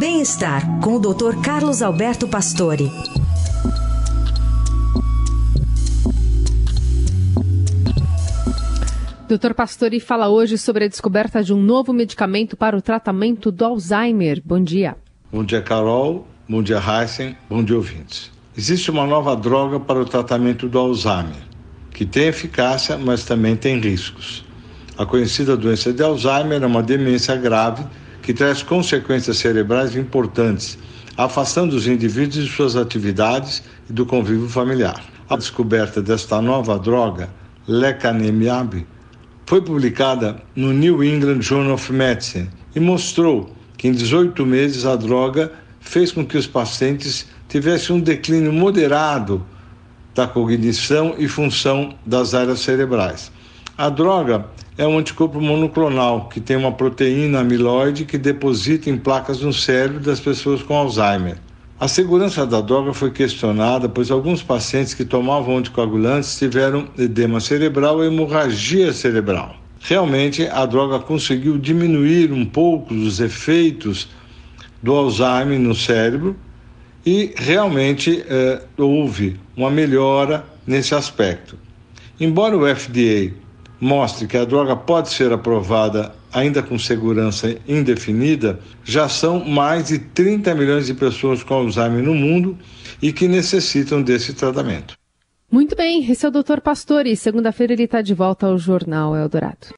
Bem-estar com o Dr. Carlos Alberto Pastore. Dr. Pastore fala hoje sobre a descoberta de um novo medicamento para o tratamento do Alzheimer. Bom dia. Bom dia, Carol. Bom dia, Heisen. Bom dia, ouvintes. Existe uma nova droga para o tratamento do Alzheimer, que tem eficácia, mas também tem riscos. A conhecida doença de Alzheimer é uma demência grave que traz consequências cerebrais importantes, afastando os indivíduos de suas atividades e do convívio familiar. A descoberta desta nova droga, lecanemab, foi publicada no New England Journal of Medicine e mostrou que em 18 meses a droga fez com que os pacientes tivessem um declínio moderado da cognição e função das áreas cerebrais. A droga é um anticorpo monoclonal que tem uma proteína amiloide que deposita em placas no cérebro das pessoas com Alzheimer. A segurança da droga foi questionada, pois alguns pacientes que tomavam anticoagulantes tiveram edema cerebral e hemorragia cerebral. Realmente, a droga conseguiu diminuir um pouco os efeitos do Alzheimer no cérebro e realmente eh, houve uma melhora nesse aspecto. Embora o FDA mostre que a droga pode ser aprovada ainda com segurança indefinida, já são mais de 30 milhões de pessoas com Alzheimer no mundo e que necessitam desse tratamento. Muito bem, esse é o Dr. Pastore. Segunda-feira ele está de volta ao Jornal Eldorado.